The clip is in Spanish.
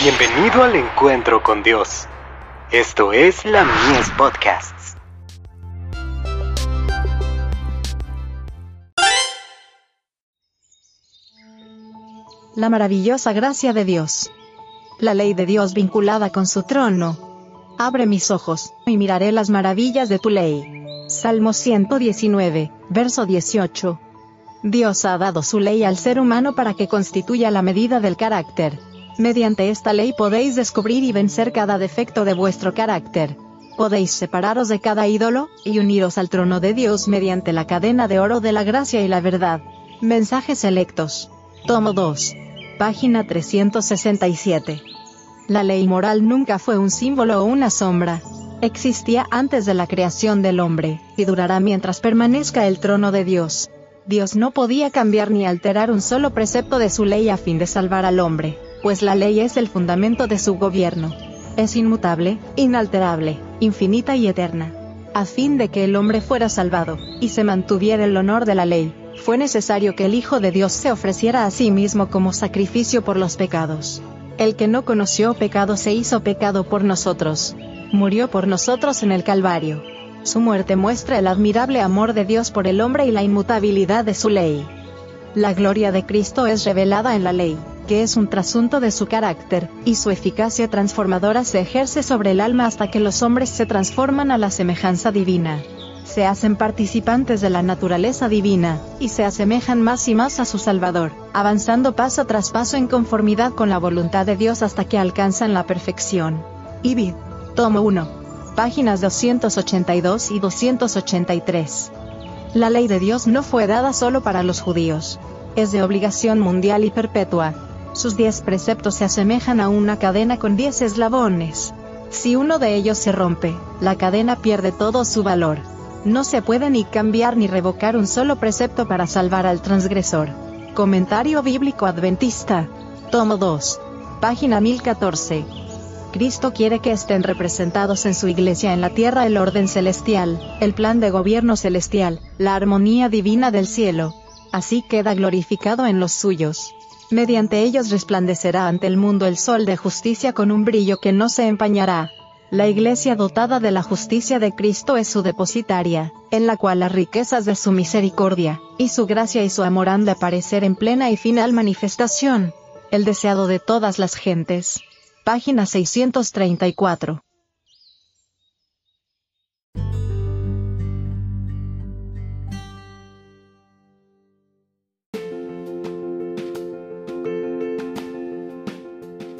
Bienvenido al encuentro con Dios. Esto es la Mies Podcasts. La maravillosa gracia de Dios. La ley de Dios vinculada con su trono. Abre mis ojos, y miraré las maravillas de tu ley. Salmo 119, verso 18. Dios ha dado su ley al ser humano para que constituya la medida del carácter. Mediante esta ley podéis descubrir y vencer cada defecto de vuestro carácter. Podéis separaros de cada ídolo, y uniros al trono de Dios mediante la cadena de oro de la gracia y la verdad. Mensajes selectos. Tomo 2. Página 367. La ley moral nunca fue un símbolo o una sombra. Existía antes de la creación del hombre, y durará mientras permanezca el trono de Dios. Dios no podía cambiar ni alterar un solo precepto de su ley a fin de salvar al hombre, pues la ley es el fundamento de su gobierno. Es inmutable, inalterable, infinita y eterna. A fin de que el hombre fuera salvado, y se mantuviera el honor de la ley, fue necesario que el Hijo de Dios se ofreciera a sí mismo como sacrificio por los pecados. El que no conoció pecado se hizo pecado por nosotros. Murió por nosotros en el Calvario. Su muerte muestra el admirable amor de Dios por el hombre y la inmutabilidad de su ley. La gloria de Cristo es revelada en la ley, que es un trasunto de su carácter, y su eficacia transformadora se ejerce sobre el alma hasta que los hombres se transforman a la semejanza divina. Se hacen participantes de la naturaleza divina, y se asemejan más y más a su Salvador, avanzando paso tras paso en conformidad con la voluntad de Dios hasta que alcanzan la perfección. Ibid. Tomo 1 páginas 282 y 283. La ley de Dios no fue dada solo para los judíos. Es de obligación mundial y perpetua. Sus diez preceptos se asemejan a una cadena con diez eslabones. Si uno de ellos se rompe, la cadena pierde todo su valor. No se puede ni cambiar ni revocar un solo precepto para salvar al transgresor. Comentario Bíblico Adventista. Tomo 2. Página 1014. Cristo quiere que estén representados en su iglesia en la tierra el orden celestial, el plan de gobierno celestial, la armonía divina del cielo. Así queda glorificado en los suyos. Mediante ellos resplandecerá ante el mundo el sol de justicia con un brillo que no se empañará. La iglesia dotada de la justicia de Cristo es su depositaria, en la cual las riquezas de su misericordia, y su gracia y su amor han de aparecer en plena y final manifestación. El deseado de todas las gentes. Página 634.